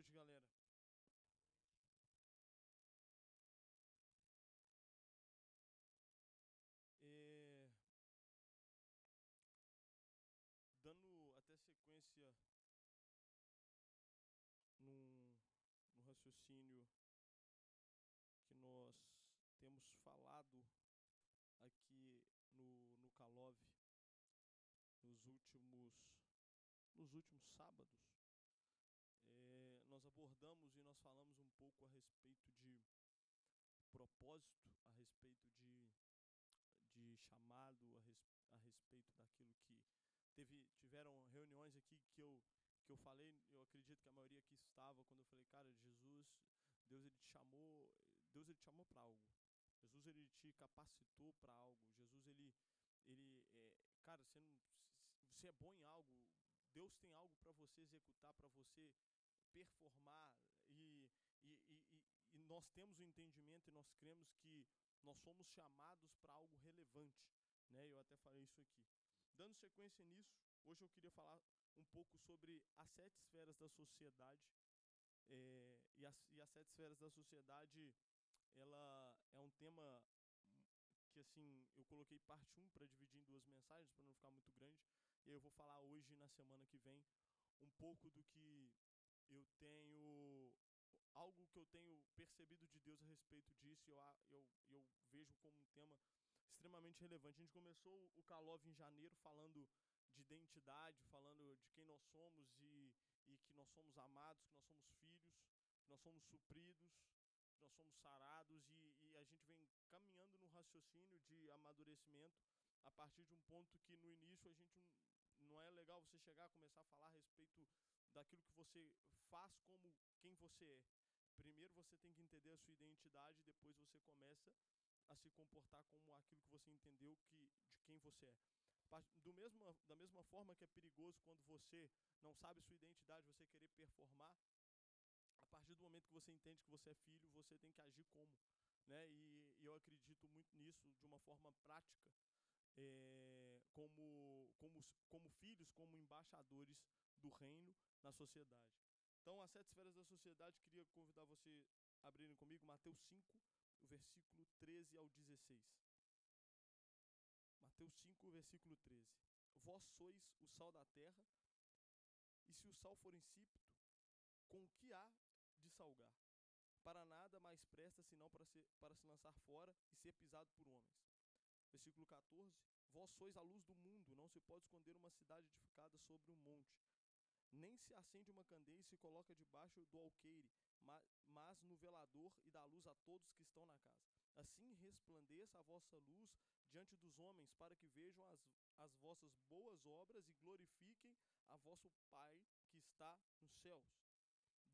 noite, galera. É... Dando até sequência no raciocínio que nós temos falado aqui no, no Calov nos últimos, nos últimos sábados, nós abordamos e nós falamos um pouco a respeito de propósito, a respeito de, de chamado, a, res, a respeito daquilo que teve tiveram reuniões aqui que eu que eu falei, eu acredito que a maioria aqui estava quando eu falei, cara, Jesus, Deus ele te chamou, Deus ele te chamou para algo. Jesus ele te capacitou para algo. Jesus ele ele é, cara, você não, você é bom em algo. Deus tem algo para você executar, para você performar e, e, e, e, nós temos o entendimento e nós cremos que nós somos chamados para algo relevante, né? Eu até falei isso aqui. Dando sequência nisso, hoje eu queria falar um pouco sobre as sete esferas da sociedade é, e, as, e as sete esferas da sociedade ela é um tema que assim eu coloquei parte 1 para dividir em duas mensagens para não ficar muito grande e eu vou falar hoje na semana que vem um pouco do que eu tenho algo que eu tenho percebido de Deus a respeito disso e eu, eu, eu vejo como um tema extremamente relevante. A gente começou o Calov em janeiro falando de identidade, falando de quem nós somos e, e que nós somos amados, que nós somos filhos, que nós somos supridos, que nós somos sarados e, e a gente vem caminhando no raciocínio de amadurecimento a partir de um ponto que no início a gente não é legal você chegar a começar a falar a respeito daquilo que você faz como quem você é. Primeiro você tem que entender a sua identidade, depois você começa a se comportar como aquilo que você entendeu que de quem você é. Do mesmo, da mesma forma que é perigoso quando você não sabe sua identidade, você querer performar, a partir do momento que você entende que você é filho, você tem que agir como. Né? E, e eu acredito muito nisso de uma forma prática, é, como, como, como filhos, como embaixadores do reino na sociedade. Então, as sete esferas da sociedade, queria convidar você a abrirem comigo Mateus 5, o versículo 13 ao 16. Mateus 5, versículo 13. Vós sois o sal da terra, e se o sal for insípido, com o que há de salgar? Para nada mais presta senão para se, para se lançar fora e ser pisado por homens. Versículo 14. Vós sois a luz do mundo, não se pode esconder uma cidade edificada sobre um monte. Nem se acende uma candeia e se coloca debaixo do alqueire, mas no velador e dá luz a todos que estão na casa. Assim resplandeça a vossa luz diante dos homens, para que vejam as, as vossas boas obras e glorifiquem a vosso Pai que está nos céus.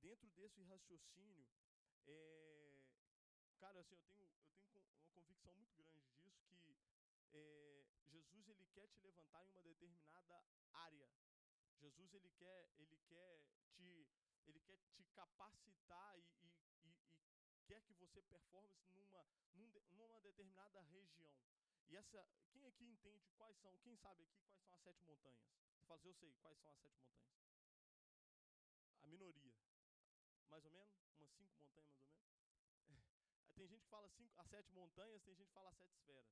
Dentro desse raciocínio, é, cara, assim, eu tenho, eu tenho uma convicção muito grande disso, que é, Jesus ele quer te levantar em uma determinada área Jesus ele quer, ele quer te, ele quer te capacitar e, e, e, quer que você performe numa, numa determinada região. E essa, quem aqui entende quais são, quem sabe aqui quais são as sete montanhas? Você eu sei quais são as sete montanhas. A minoria. Mais ou menos? Umas cinco montanhas, mais ou menos? tem gente que fala cinco, as sete montanhas, tem gente que fala as sete esferas.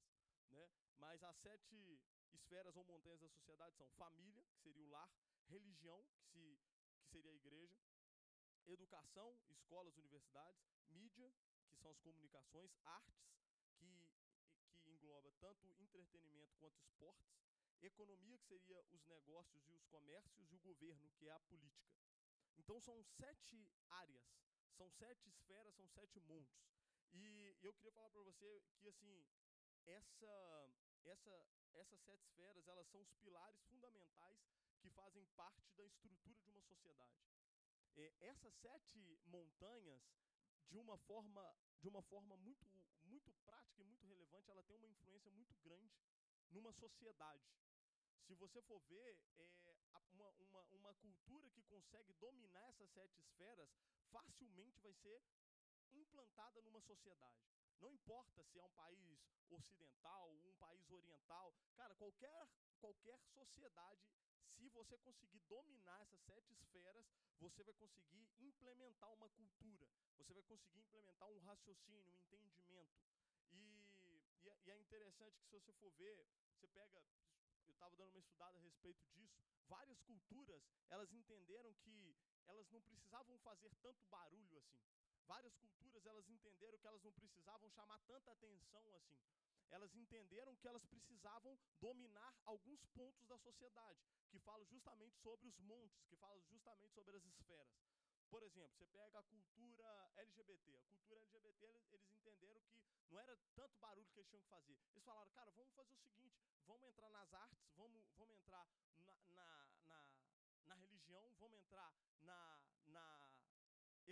Né? Mas as sete esferas ou montanhas da sociedade são família, que seria o lar, religião, que, se, que seria a igreja, educação, escolas, universidades, mídia, que são as comunicações, artes, que, que engloba tanto entretenimento quanto esportes, economia, que seria os negócios e os comércios, e o governo, que é a política. Então são sete áreas, são sete esferas, são sete montes. E eu queria falar para você que assim essa essa essas sete esferas elas são os pilares fundamentais que fazem parte da estrutura de uma sociedade. É, essas sete montanhas, de uma forma, de uma forma muito, muito prática e muito relevante, ela tem uma influência muito grande numa sociedade. Se você for ver, é, uma, uma, uma cultura que consegue dominar essas sete esferas facilmente vai ser implantada numa sociedade. Não importa se é um país ocidental, um país oriental, cara, qualquer qualquer sociedade, se você conseguir dominar essas sete esferas, você vai conseguir implementar uma cultura, você vai conseguir implementar um raciocínio, um entendimento. E, e, é, e é interessante que se você for ver, você pega, eu estava dando uma estudada a respeito disso, várias culturas, elas entenderam que elas não precisavam fazer tanto barulho assim. Várias culturas, elas entenderam que elas não precisavam chamar tanta atenção assim. Elas entenderam que elas precisavam dominar alguns pontos da sociedade, que falam justamente sobre os montes, que falam justamente sobre as esferas. Por exemplo, você pega a cultura LGBT. A cultura LGBT, eles entenderam que não era tanto barulho que eles tinham que fazer. Eles falaram, cara, vamos fazer o seguinte, vamos entrar nas artes, vamos, vamos entrar na, na, na, na religião, vamos entrar na, na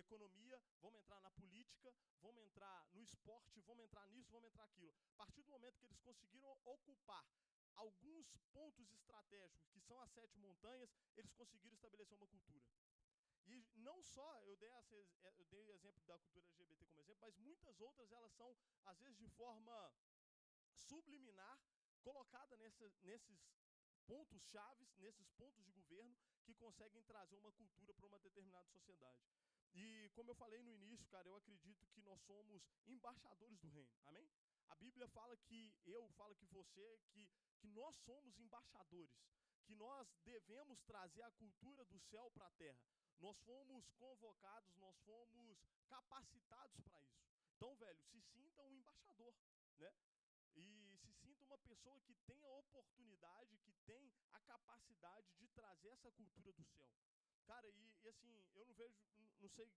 economia, vamos entrar na política, vamos entrar no esporte, vamos entrar nisso, vamos entrar aquilo. A partir do momento que eles conseguiram ocupar alguns pontos estratégicos, que são as sete montanhas, eles conseguiram estabelecer uma cultura. E não só, eu dei, essa, eu dei exemplo da cultura LGBT como exemplo, mas muitas outras elas são, às vezes, de forma subliminar, colocada nessa, nesses pontos chaves, nesses pontos de governo, que conseguem trazer uma cultura para uma determinada sociedade. E como eu falei no início, cara, eu acredito que nós somos embaixadores do reino. Amém? A Bíblia fala que eu, falo que você, que, que nós somos embaixadores, que nós devemos trazer a cultura do céu para a terra. Nós fomos convocados, nós fomos capacitados para isso. Então, velho, se sinta um embaixador, né? E se sinta uma pessoa que tem a oportunidade, que tem a capacidade de trazer essa cultura do céu. Cara, e, e assim, eu não vejo, não sei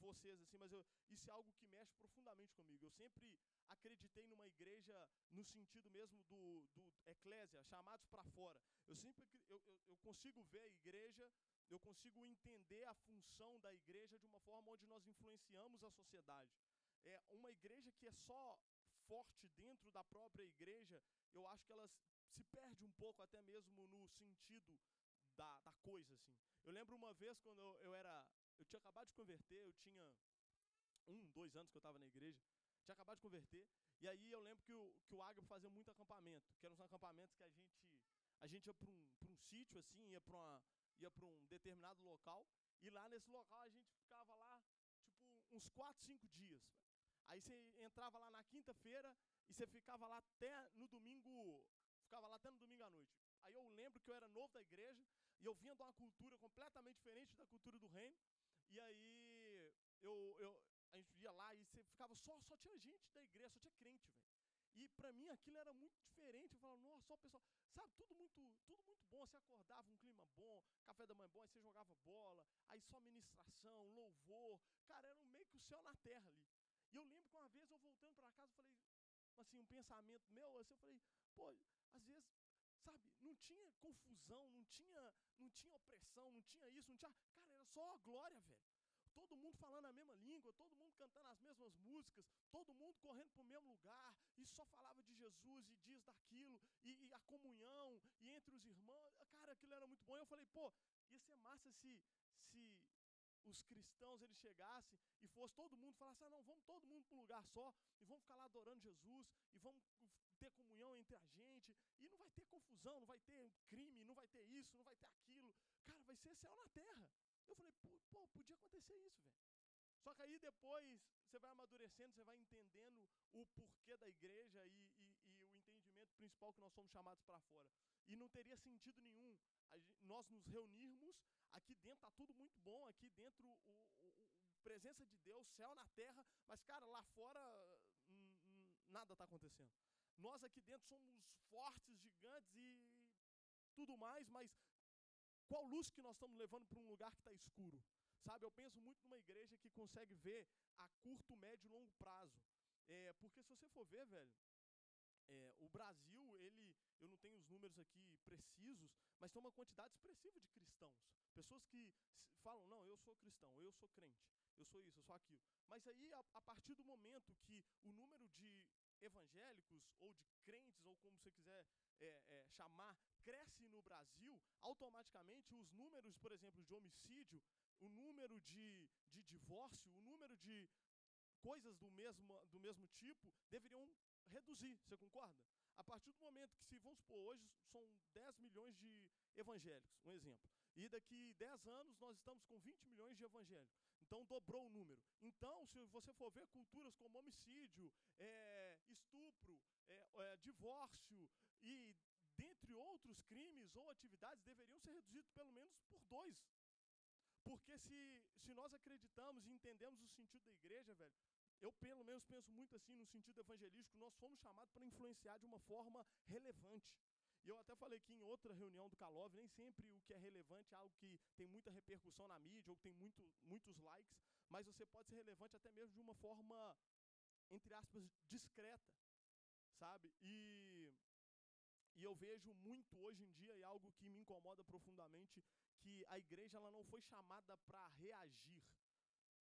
vocês assim, mas eu, isso é algo que mexe profundamente comigo. Eu sempre acreditei numa igreja no sentido mesmo do, do eclésia, chamados para fora. Eu sempre eu, eu, eu consigo ver a igreja, eu consigo entender a função da igreja de uma forma onde nós influenciamos a sociedade. É uma igreja que é só forte dentro da própria igreja, eu acho que ela se perde um pouco até mesmo no sentido da, da coisa, assim. Eu lembro uma vez quando eu, eu era. Eu tinha acabado de converter, eu tinha um, dois anos que eu estava na igreja. Tinha acabado de converter. E aí eu lembro que o, que o fazia muito acampamento, que eram os acampamentos que a gente. A gente ia para um, um sítio, assim, ia para um determinado local. E lá nesse local a gente ficava lá, tipo, uns quatro, cinco dias. Aí você entrava lá na quinta-feira e você ficava lá até no domingo. Ficava lá até no domingo à noite. Aí eu lembro que eu era novo da igreja e eu vinha de uma cultura completamente diferente da cultura do reino. E aí eu, eu, a gente ia lá e você ficava só, só tinha gente da igreja, só tinha crente, velho. E para mim aquilo era muito diferente. Eu falava, nossa, só o pessoal, sabe, tudo muito, tudo muito bom. Você acordava, um clima bom, café da manhã bom, aí você jogava bola, aí só ministração, louvor. Cara, era meio que o céu na terra ali. E eu lembro que uma vez eu voltando para casa, eu falei, assim, um pensamento meu, assim, eu falei, pô, às vezes Sabe, não tinha confusão, não tinha, não tinha opressão, não tinha isso, não tinha. Cara, era só a glória, velho. Todo mundo falando a mesma língua, todo mundo cantando as mesmas músicas, todo mundo correndo para o mesmo lugar, e só falava de Jesus e dias daquilo, e, e, a comunhão, e entre os irmãos. Cara, aquilo era muito bom. E eu falei, pô, ia ser massa se, se os cristãos eles chegassem e fosse todo mundo falasse: ah, não, vamos todo mundo para um lugar só e vamos ficar lá adorando Jesus e vamos ter comunhão entre a gente e não vai ter confusão, não vai ter crime, não vai ter isso, não vai ter aquilo. Cara, vai ser céu na terra. Eu falei: pô, podia acontecer isso, velho. Só que aí depois você vai amadurecendo, você vai entendendo o porquê da igreja e, e, e o entendimento principal que nós somos chamados para fora. E não teria sentido nenhum nós nos reunirmos, aqui dentro está tudo muito bom, aqui dentro o, o, o, presença de Deus, céu na terra, mas cara, lá fora hum, hum, nada está acontecendo. Nós aqui dentro somos fortes, gigantes e tudo mais, mas qual luz que nós estamos levando para um lugar que está escuro? Sabe, eu penso muito numa igreja que consegue ver a curto, médio e longo prazo. É, porque se você for ver, velho, é, o Brasil, ele, eu não tenho os números aqui precisos, mas tem uma quantidade expressiva de cristãos. Pessoas que falam, não, eu sou cristão, eu sou crente, eu sou isso, eu sou aquilo. Mas aí, a, a partir do momento que o número de evangélicos ou de crentes, ou como você quiser é, é, chamar, cresce no Brasil, automaticamente os números, por exemplo, de homicídio, o número de, de divórcio, o número de coisas do mesmo, do mesmo tipo deveriam reduzir, você concorda? A partir do momento que, se vamos supor, hoje são 10 milhões de evangélicos, um exemplo. E daqui 10 anos nós estamos com 20 milhões de evangélicos. Então dobrou o número. Então, se você for ver culturas como homicídio, é, estupro, é, é, divórcio e dentre outros crimes ou atividades deveriam ser reduzidos pelo menos por dois. Porque se, se nós acreditamos e entendemos o sentido da igreja, velho, eu pelo menos penso muito assim no sentido evangelístico, nós fomos chamados para influenciar de uma forma relevante. E eu até falei que em outra reunião do Calov, nem sempre o que é relevante é algo que tem muita repercussão na mídia ou tem muito, muitos likes, mas você pode ser relevante até mesmo de uma forma, entre aspas, discreta, sabe? E, e eu vejo muito hoje em dia, e algo que me incomoda profundamente, que a igreja ela não foi chamada para reagir,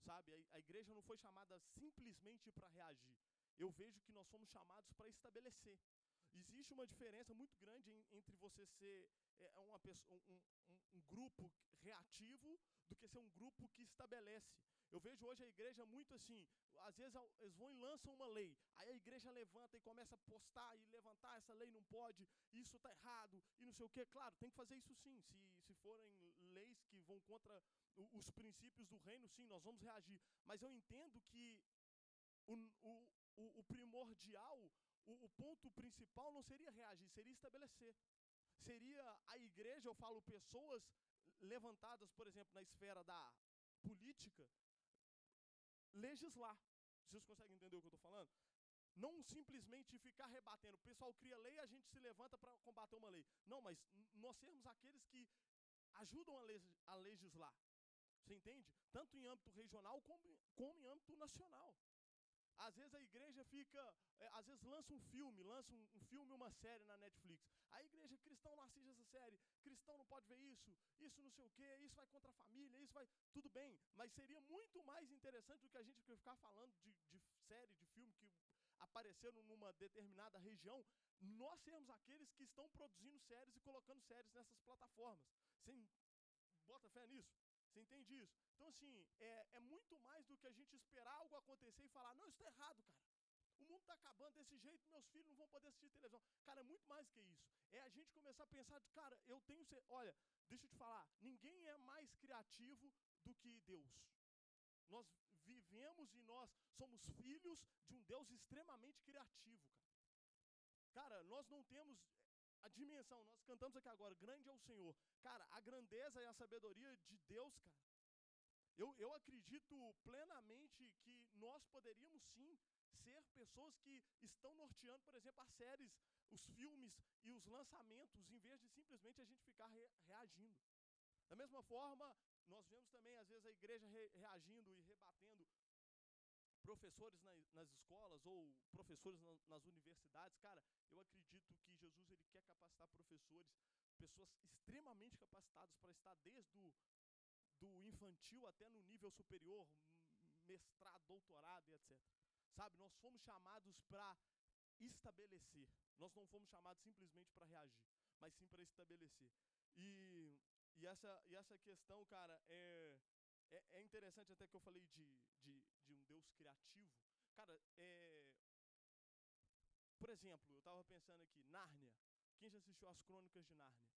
Sabe, a, igreja não foi chamada simplesmente para reagir. Eu vejo que nós fomos chamados para estabelecer. Existe uma diferença muito grande em, entre você ser é, é uma pessoa, um, um, um, grupo reativo do que ser um grupo que estabelece. Eu vejo hoje a igreja muito assim, às vezes eles vão e lançam uma lei, aí a igreja levanta e começa a postar e levantar, essa lei não pode, isso está errado, e não sei o quê. Claro, tem que fazer isso sim, se, se forem leis que vão contra os princípios do reino, sim, nós vamos reagir. Mas eu entendo que o, o, o, o primordial, o, o ponto principal não seria reagir, seria estabelecer. Seria a igreja, eu falo, pessoas levantadas, por exemplo, na esfera da política, legislar. Vocês conseguem entender o que eu estou falando? Não simplesmente ficar rebatendo. O pessoal cria lei e a gente se levanta para combater uma lei. Não, mas nós sermos aqueles que ajudam a legislar. Você entende? Tanto em âmbito regional como, como em âmbito nacional. Às vezes a igreja fica, é, às vezes lança um filme, lança um, um filme, uma série na Netflix. A igreja cristão não assiste essa série, cristão não pode ver isso, isso não sei o quê, isso vai contra a família, isso vai. Tudo bem, mas seria muito mais interessante do que a gente ficar falando de, de série, de filme que apareceram numa determinada região, nós sermos aqueles que estão produzindo séries e colocando séries nessas plataformas. Você bota fé nisso? Você entende isso? Então, assim, é, é muito mais do que a gente esperar algo acontecer e falar, não, isso está errado, cara. O mundo está acabando desse jeito, meus filhos não vão poder assistir televisão. Cara, é muito mais que isso. É a gente começar a pensar, cara, eu tenho. Olha, deixa eu te falar, ninguém é mais criativo do que Deus. Nós vivemos e nós somos filhos de um Deus extremamente criativo, cara. Cara, nós não temos a dimensão, nós cantamos aqui agora, grande é o Senhor. Cara, a grandeza e a sabedoria de Deus, cara. Eu, eu acredito plenamente que nós poderíamos sim ser pessoas que estão norteando, por exemplo, as séries, os filmes e os lançamentos, em vez de simplesmente a gente ficar re, reagindo. Da mesma forma, nós vemos também, às vezes, a igreja re, reagindo e rebatendo professores na, nas escolas ou professores na, nas universidades, cara, eu acredito que Jesus ele quer capacitar professores, pessoas extremamente capacitadas para estar desde o do infantil até no nível superior, mestrado, doutorado e etc. Sabe, nós fomos chamados para estabelecer. Nós não fomos chamados simplesmente para reagir, mas sim para estabelecer. E, e, essa, e essa questão, cara, é, é, é, interessante até que eu falei de, de, Deus criativo. Cara, é, por exemplo, eu estava pensando aqui, Nárnia. Quem já assistiu às Crônicas de Nárnia?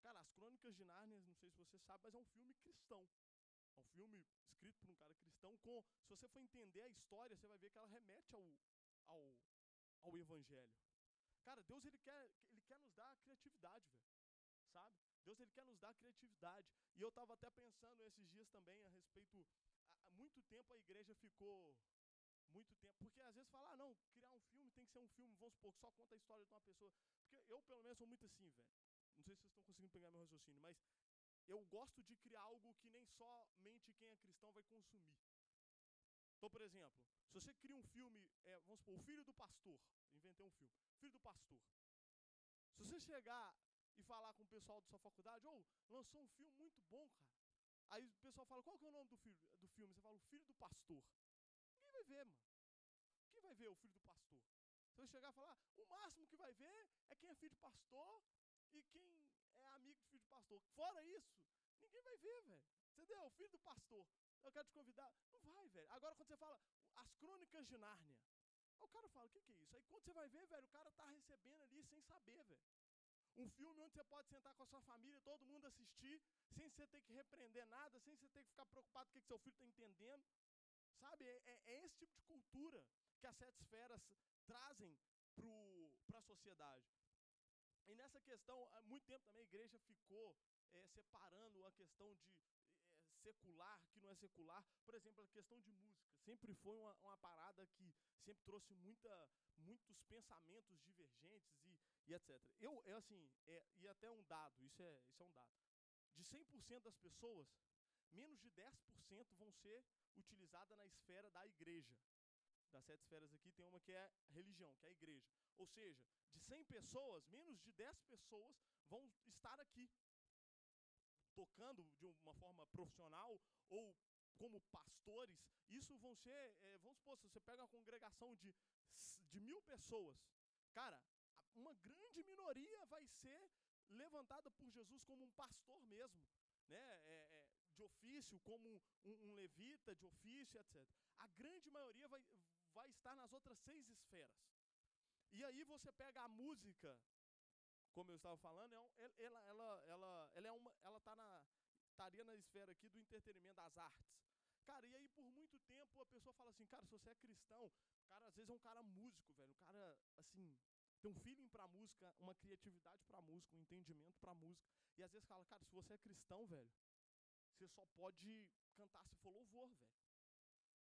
Cara, as Crônicas de Nárnia, não sei se você sabe, mas é um filme cristão. É um filme escrito por um cara cristão com, se você for entender a história, você vai ver que ela remete ao, ao, ao evangelho. Cara, Deus ele quer, ele quer nos dar criatividade, velho. Sabe? Deus ele quer nos dar criatividade. E eu estava até pensando esses dias também a respeito. Muito tempo a igreja ficou. Muito tempo. Porque às vezes fala, ah, não, criar um filme tem que ser um filme, vamos supor, que só conta a história de uma pessoa. Porque eu, pelo menos, sou muito assim, velho. Não sei se vocês estão conseguindo pegar meu raciocínio, mas eu gosto de criar algo que nem somente quem é cristão vai consumir. Então, por exemplo, se você cria um filme, é, vamos supor, o filho do pastor, inventei um filme, filho do pastor. Se você chegar e falar com o pessoal da sua faculdade, ou oh, lançou um filme muito bom, cara. Aí o pessoal fala, qual que é o nome do, filho, do filme? Você fala, o filho do pastor. Ninguém vai ver, mano. Quem vai ver o filho do pastor? Você vai chegar e falar, o máximo que vai ver é quem é filho de pastor e quem é amigo de filho de pastor. Fora isso, ninguém vai ver, velho. Entendeu? O filho do pastor. Eu quero te convidar. Não vai, velho. Agora, quando você fala as crônicas de Nárnia, o cara fala, o que, que é isso? Aí quando você vai ver, velho, o cara tá recebendo ali sem saber, velho. Um filme onde você pode sentar com a sua família, todo mundo assistir, sem você ter que repreender nada, sem você ter que ficar preocupado com o que, seu filho está entendendo. Sabe, é, é, é, esse tipo de cultura que as sete esferas trazem para a sociedade. E nessa questão, há muito tempo também a igreja ficou é, separando a questão de secular, que não é secular. Por exemplo, a questão de música. Sempre foi uma, uma parada que sempre trouxe muita, muitos pensamentos divergentes e, e etc. Eu, é assim, é, e até um dado, isso é, isso é um dado. De 100% das pessoas, menos de 10% vão ser utilizadas na esfera da igreja. Das sete esferas aqui, tem uma que é religião, que é a igreja. Ou seja, de 100 pessoas, menos de 10 pessoas vão estar aqui tocando de uma profissional ou como pastores, isso vão ser, é, vamos supor, se você pega uma congregação de, de mil pessoas, cara, uma grande minoria vai ser levantada por Jesus como um pastor mesmo, né? É, é, de ofício, como um, um, levita de ofício, etc. A grande maioria vai, vai estar nas outras seis esferas. E aí você pega a música como eu estava falando, é ela, ela, ela, ela, é uma, ela tá na, estaria na esfera aqui do entretenimento das artes. Cara, e aí por muito tempo a pessoa fala assim, cara, se você é cristão, cara às vezes é um cara músico, velho, um cara, assim, tem um feeling pra música, uma criatividade pra música, um entendimento pra música. E às vezes fala, cara, se você é cristão, velho, você só pode cantar se for louvor, velho.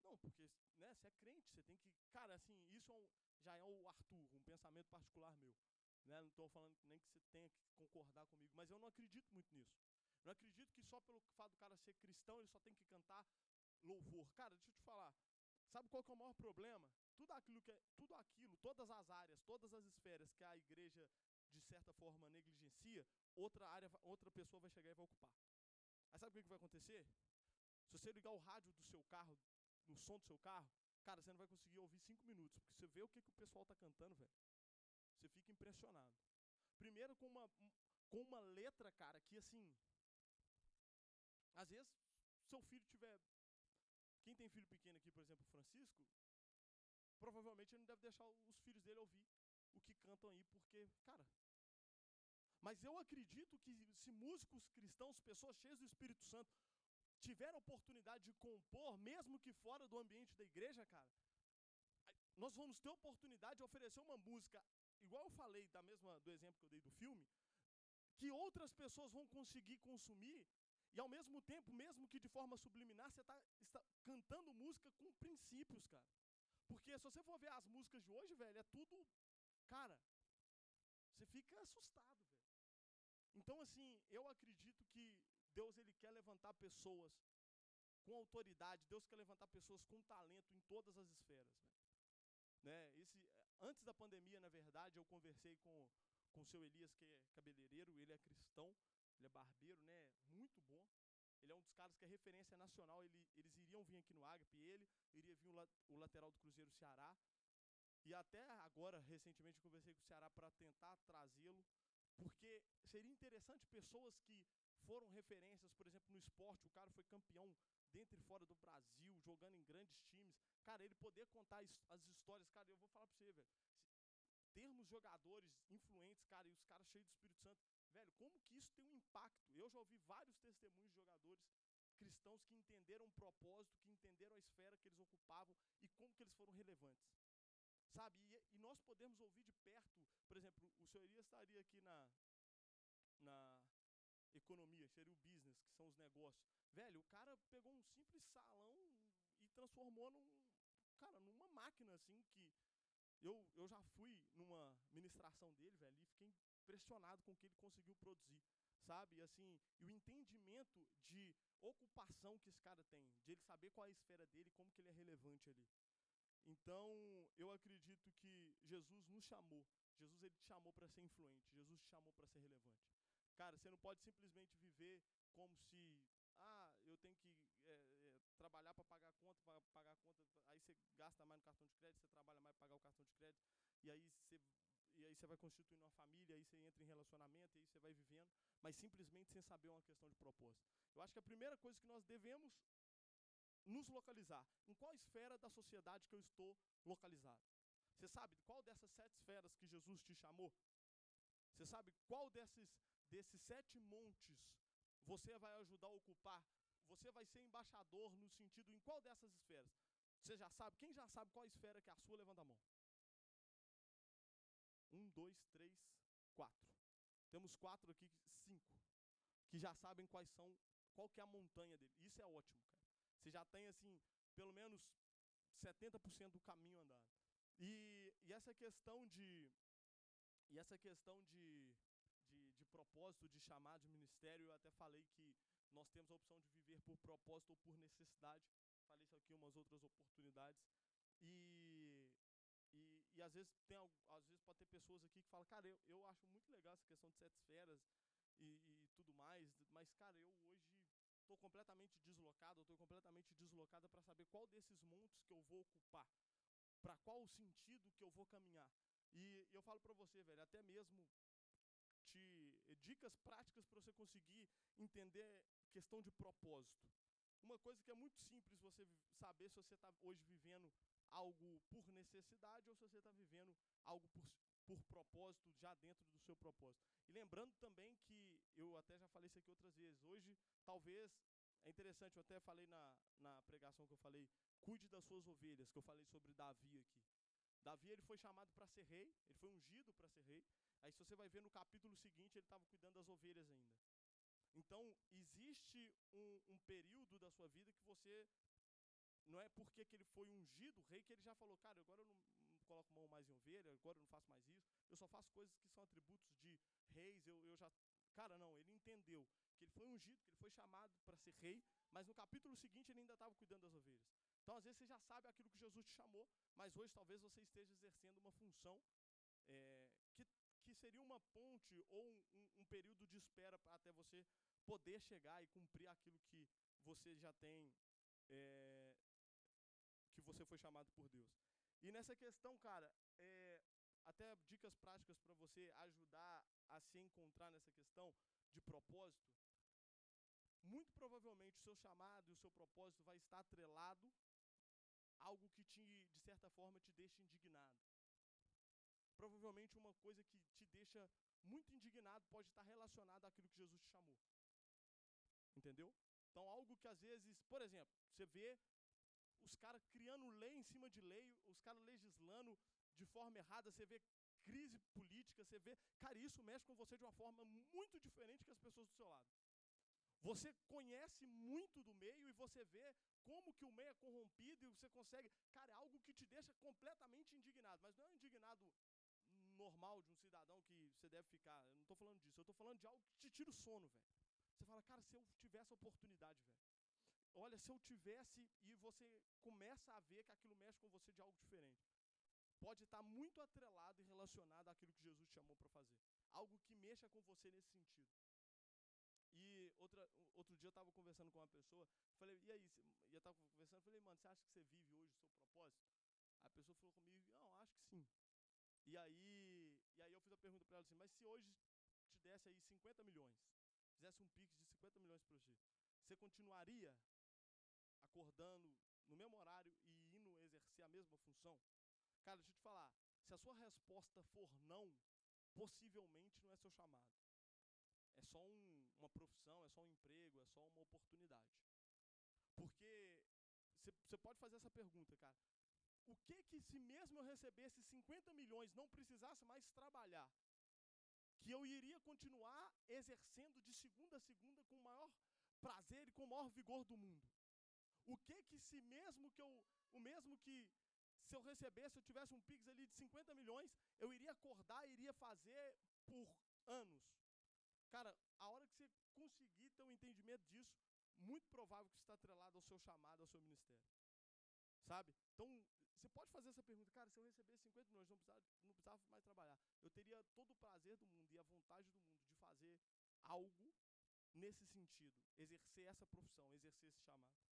Não, porque, né, você é crente, você tem que. Cara, assim, isso é um, já é o Arthur, um pensamento particular meu. Né? Não estou falando nem que você tenha que concordar comigo, mas eu não acredito muito nisso. Não acredito que só pelo fato do cara ser cristão ele só tem que cantar louvor. Cara, deixa eu te falar. Sabe qual que é o maior problema? Tudo aquilo que é, tudo aquilo, todas as áreas, todas as esferas que a igreja de certa forma negligencia, outra área, outra pessoa vai chegar e vai ocupar. Aí sabe o que, vai acontecer? Se você ligar o rádio do seu carro, no som do seu carro, cara, você não vai conseguir ouvir cinco minutos, porque você vê o que, que o pessoal está cantando, velho. Você fica impressionado. Primeiro com uma, com uma letra, cara, que assim. Às vezes, seu filho tiver. Quem tem filho pequeno aqui, por exemplo, Francisco, provavelmente ele não deve deixar os filhos dele ouvir o que cantam aí, porque, cara. Mas eu acredito que se músicos cristãos, pessoas cheias do Espírito Santo, tiveram oportunidade de compor, mesmo que fora do ambiente da igreja, cara, nós vamos ter oportunidade de oferecer uma música igual eu falei da mesma do exemplo que eu dei do filme, que outras pessoas vão conseguir consumir e ao mesmo tempo, mesmo que de forma subliminar, você tá, está cantando música com princípios, cara. Porque se você for ver as músicas de hoje, velho, é tudo, cara, você fica assustado, velho. Então, assim, eu acredito que Deus ele quer levantar pessoas com autoridade, Deus quer levantar pessoas com talento em todas as esferas, velho. Né? Esse, Antes da pandemia, na verdade, eu conversei com, com o seu Elias, que é cabeleireiro, ele é cristão, ele é barbeiro, né? Muito bom. Ele é um dos caras que é referência nacional. Ele, eles iriam vir aqui no Agape, ele, iria vir o, o lateral do Cruzeiro Ceará. E até agora, recentemente, eu conversei com o Ceará para tentar trazê-lo, porque seria interessante pessoas que foram referências, por exemplo, no esporte, o cara foi campeão dentro e fora do Brasil, jogando em grandes times. Cara, ele poder contar as histórias, cara, eu vou falar pra você, velho. Termos jogadores influentes, cara, e os caras cheios do Espírito Santo, velho, como que isso tem um impacto? Eu já ouvi vários testemunhos de jogadores cristãos que entenderam o propósito, que entenderam a esfera que eles ocupavam e como que eles foram relevantes. Sabe? E, e nós podemos ouvir de perto, por exemplo, o senhor Elias estaria aqui na, na economia, seria o business, que são os negócios. Velho, o cara pegou um simples salão e transformou num, cara, numa máquina assim que eu, eu já fui numa ministração dele, velho, e fiquei impressionado com o que ele conseguiu produzir, sabe? Assim, e o entendimento de ocupação que esse cara tem, de ele saber qual é a esfera dele, como que ele é relevante ali. Então, eu acredito que Jesus nos chamou. Jesus ele te chamou para ser influente. Jesus te chamou para ser relevante. Cara, você não pode simplesmente viver como se ah, eu tenho que é, é, trabalhar para pagar a conta, para pagar a conta, aí você gasta mais no cartão de crédito, você trabalha mais para pagar o cartão de crédito, e aí você e aí você vai constituindo uma família, aí você entra em relacionamento, e aí você vai vivendo, mas simplesmente sem saber uma questão de propósito. Eu acho que a primeira coisa que nós devemos nos localizar, em qual esfera da sociedade que eu estou localizado. Você sabe qual dessas sete esferas que Jesus te chamou? Você sabe qual desses, desses sete montes você vai ajudar a ocupar? Você vai ser embaixador no sentido em qual dessas esferas? Você já sabe? Quem já sabe qual esfera que é a sua? Levanta a mão. Um, dois, três, quatro. Temos quatro aqui, cinco, que já sabem quais são, qual que é a montanha dele. Isso é ótimo, cara. Você já tem, assim, pelo menos 70% do caminho andado. E, e essa questão de. E essa questão de, de, de propósito, de chamado, de ministério, eu até falei que nós temos a opção de viver por propósito ou por necessidade. Falei isso aqui umas outras oportunidades. E, e, às vezes tem às vezes pode ter pessoas aqui que falam, cara, eu, eu acho muito legal essa questão de sete esferas e, e tudo mais, mas cara, eu hoje estou completamente deslocado, estou completamente deslocada para saber qual desses montes que eu vou ocupar, para qual sentido que eu vou caminhar. E eu falo para você, velho, até mesmo te dicas práticas para você conseguir entender questão de propósito. Uma coisa que é muito simples você saber se você está hoje vivendo algo por necessidade ou se você está vivendo algo por, por propósito, já dentro do seu propósito. E lembrando também que, eu até já falei isso aqui outras vezes, hoje talvez, é interessante, eu até falei na, na pregação que eu falei, cuide das suas ovelhas, que eu falei sobre Davi aqui. Davi ele foi chamado para ser rei, ele foi ungido para ser rei. Aí se você vai ver no capítulo seguinte, ele estava cuidando das ovelhas ainda. Então, existe um, um, período da sua vida que você. Não é porque que ele foi ungido rei que ele já falou, cara, agora eu não, coloco mão mais em ovelha, agora eu não faço mais isso, eu só faço coisas que são atributos de reis, eu, eu já. Cara, não, ele entendeu que ele foi ungido, que ele foi chamado para ser rei, mas no capítulo seguinte ele ainda estava cuidando das ovelhas. Então, às vezes, você já sabe aquilo que Jesus te chamou, mas hoje talvez você esteja exercendo uma função é, que que seria uma ponte ou um, um, um período de espera até você poder chegar e cumprir aquilo que você já tem, é, que você foi chamado por Deus. E nessa questão, cara, é, até dicas práticas para você ajudar a se encontrar nessa questão de propósito. Muito provavelmente o seu chamado e o seu propósito vai estar atrelado a algo que te, de certa forma te deixa indignado provavelmente uma coisa que te deixa muito indignado pode estar relacionado àquilo que Jesus te chamou. Entendeu? Então, algo que às vezes, por exemplo, você vê os caras criando lei em cima de lei, os caras legislando de forma errada, você vê crise política, você vê. Cara, isso mexe com você de uma forma muito diferente que as pessoas do seu lado. Você conhece muito do meio e você vê como que o meio é corrompido e você consegue. Cara, é algo que te deixa completamente indignado. Mas não é indignado normal de um cidadão que você deve ficar. Eu não estou falando disso. Eu estou falando de algo que te tira o sono, velho. Você fala, cara, se eu tivesse a oportunidade, velho. Olha, se eu tivesse e você começa a ver que aquilo mexe com você de algo diferente. Pode estar muito atrelado e relacionado àquilo que Jesus te chamou para fazer. Algo que mexa com você nesse sentido. E outra, outro dia eu estava conversando com uma pessoa, falei, e aí? E eu estava conversando, falei, mano, você acha que você vive hoje o seu propósito? A pessoa falou comigo, não, acho que sim. E aí, e aí eu fiz a pergunta para ela assim, mas se hoje te desse aí 50 milhões, fizesse um pix de 50 milhões para você, você continuaria acordando no mesmo horário e indo exercer a mesma função? Cara, deixa eu te falar, se a sua resposta for não, possivelmente não é seu chamado. É só um, uma profissão, é só um emprego, é só uma oportunidade. Porque você pode fazer essa pergunta, cara o que que se mesmo eu recebesse 50 milhões, não precisasse mais trabalhar, que eu iria continuar exercendo de segunda a segunda com o maior prazer e com o maior vigor do mundo? O que que se mesmo que eu, o mesmo que se eu recebesse, eu tivesse um Pix ali de 50 milhões, eu iria acordar, iria fazer por anos. Cara, a hora que você conseguir ter um entendimento disso, muito provável que está atrelado ao seu chamado, ao seu ministério. Sabe? Então, você pode fazer essa pergunta, cara, se eu recebesse 50 milhões, não precisava, não precisava mais trabalhar. Eu teria todo o prazer do mundo e a vontade do mundo de fazer algo nesse sentido, exercer essa profissão, exercer esse chamado.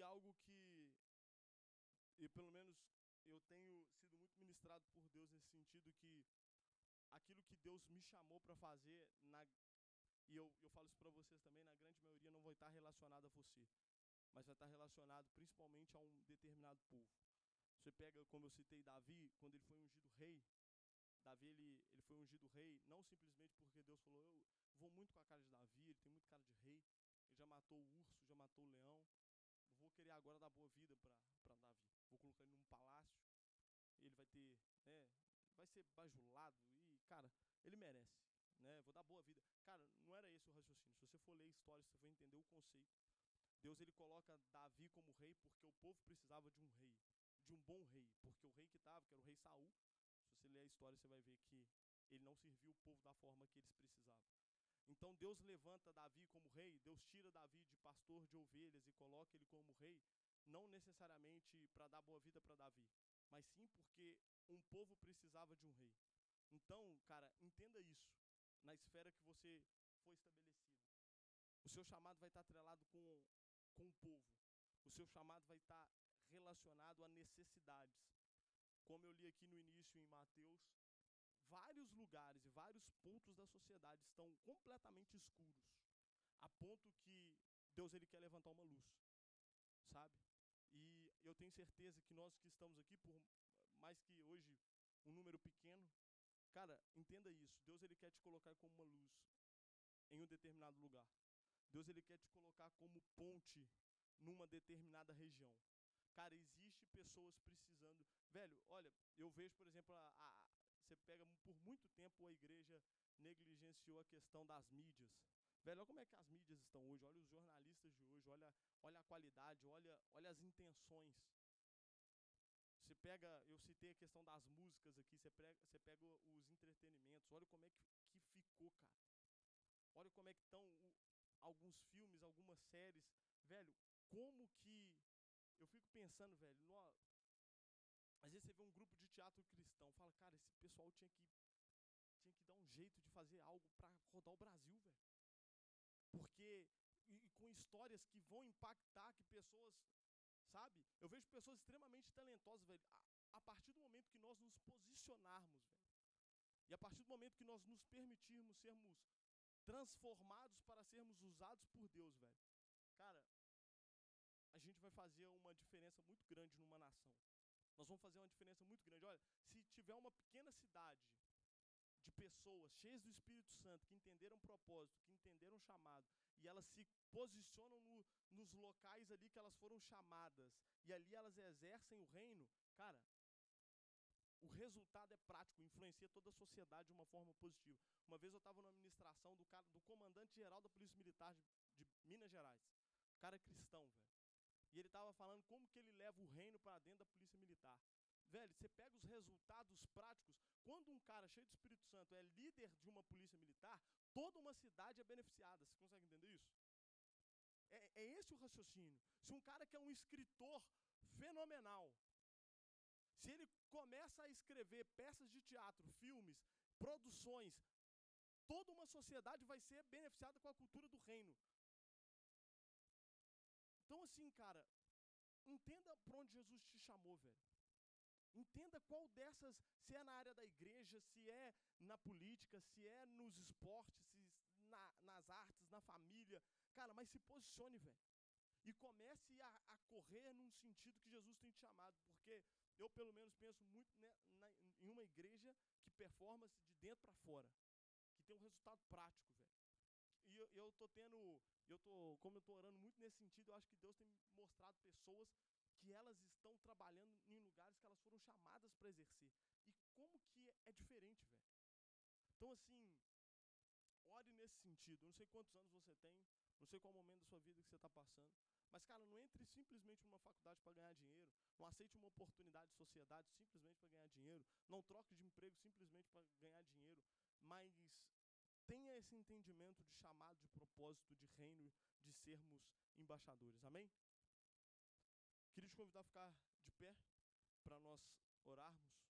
E, algo que, e pelo menos eu tenho sido muito ministrado por Deus nesse sentido que aquilo que Deus me chamou para fazer, na, e eu, eu falo isso para vocês também, na grande maioria não vai estar relacionado a você mas vai estar relacionado principalmente a um determinado povo. Você pega, como eu citei, Davi, quando ele foi ungido rei, Davi ele, ele foi ungido rei não simplesmente porque Deus falou, eu vou muito com a cara de Davi, ele tem muito cara de rei, ele já matou o urso, já matou o leão, vou querer agora dar boa vida para Davi. Vou colocar ele num palácio, ele vai ter, né, vai ser bajulado e, cara, ele merece, né? Vou dar boa vida. Cara, não era esse o raciocínio. Se você for ler a história, você vai entender o conceito. Deus ele coloca Davi como rei porque o povo precisava de um rei, de um bom rei, porque o rei que estava, que era o rei Saul, se você ler a história, você vai ver que ele não serviu o povo da forma que eles precisavam. Então Deus levanta Davi como rei, Deus tira Davi de pastor de ovelhas e coloca ele como rei, não necessariamente para dar boa vida para Davi, mas sim porque um povo precisava de um rei. Então, cara, entenda isso na esfera que você foi estabelecido. O seu chamado vai estar atrelado com, com o povo. O seu chamado vai estar relacionado a necessidades. Como eu li aqui no início em Mateus, vários lugares e vários pontos da sociedade estão completamente escuros, a ponto que Deus ele quer levantar uma luz, sabe? E eu tenho certeza que nós que estamos aqui, por mais que hoje um número pequeno, cara, entenda isso. Deus ele quer te colocar como uma luz em um determinado lugar. Deus ele quer te colocar como ponte numa determinada região. Cara, existe pessoas precisando. Velho, olha, eu vejo, por exemplo, a, a, você pega por muito tempo a igreja negligenciou a questão das mídias. Velho, olha como é que as mídias estão hoje, olha os jornalistas de hoje, olha, olha a qualidade, olha, olha as intenções. Você pega, eu citei a questão das músicas aqui, você pega, você pega os entretenimentos, olha como é que, que ficou, cara. Olha como é que estão alguns filmes, algumas séries. Velho, como que. Eu fico pensando, velho, no, às vezes você vê um grupo de teatro cristão, fala, cara, esse pessoal tinha que tinha que dar um jeito de fazer algo para rodar o Brasil, velho. Porque e, e, com histórias que vão impactar que pessoas, sabe? Eu vejo pessoas extremamente talentosas, velho. A, a partir do momento que nós nos posicionarmos, velho. E a partir do momento que nós nos permitirmos sermos transformados para sermos usados por Deus, velho. Cara, a gente vai fazer uma diferença muito grande numa nação. Nós vamos fazer uma diferença muito grande. Olha, se tiver uma pequena cidade de pessoas cheias do Espírito Santo, que entenderam o propósito, que entenderam o chamado, e elas se posicionam no, nos locais ali que elas foram chamadas, e ali elas exercem o reino, cara, o resultado é prático, influencia toda a sociedade de uma forma positiva. Uma vez eu estava na administração do, cara, do comandante-geral da Polícia Militar de, de Minas Gerais. O cara é cristão, velho. E ele estava falando como que ele leva o reino para dentro da polícia militar. Velho, você pega os resultados práticos. Quando um cara cheio do Espírito Santo é líder de uma polícia militar, toda uma cidade é beneficiada. Você consegue entender isso? É, é esse o raciocínio. Se um cara que é um escritor fenomenal, se ele começa a escrever peças de teatro, filmes, produções, toda uma sociedade vai ser beneficiada com a cultura do reino. Então, assim, cara, entenda para onde Jesus te chamou, velho. Entenda qual dessas, se é na área da igreja, se é na política, se é nos esportes, se na, nas artes, na família. Cara, mas se posicione, velho. E comece a, a, correr num sentido que Jesus tem te chamado. Porque eu, pelo menos, penso muito né, na, em uma igreja que performa de dentro para fora. Que tem um resultado prático, velho. Eu, tô tendo eu tô, como eu estou orando muito nesse sentido, eu acho que Deus tem mostrado pessoas que elas estão trabalhando em lugares que elas foram chamadas para exercer. E como que é diferente, velho. Então, assim, ore nesse sentido. Eu não sei quantos anos você tem, não sei qual momento da sua vida que você está passando. Mas, cara, não entre simplesmente numa faculdade para ganhar dinheiro. Não aceite uma oportunidade de sociedade simplesmente para ganhar dinheiro. Não troque de emprego simplesmente para ganhar dinheiro. Mas tenha esse entendimento de chamado, de propósito, de reino, de sermos embaixadores. Amém? Queria te convidar a ficar de pé para nós orarmos.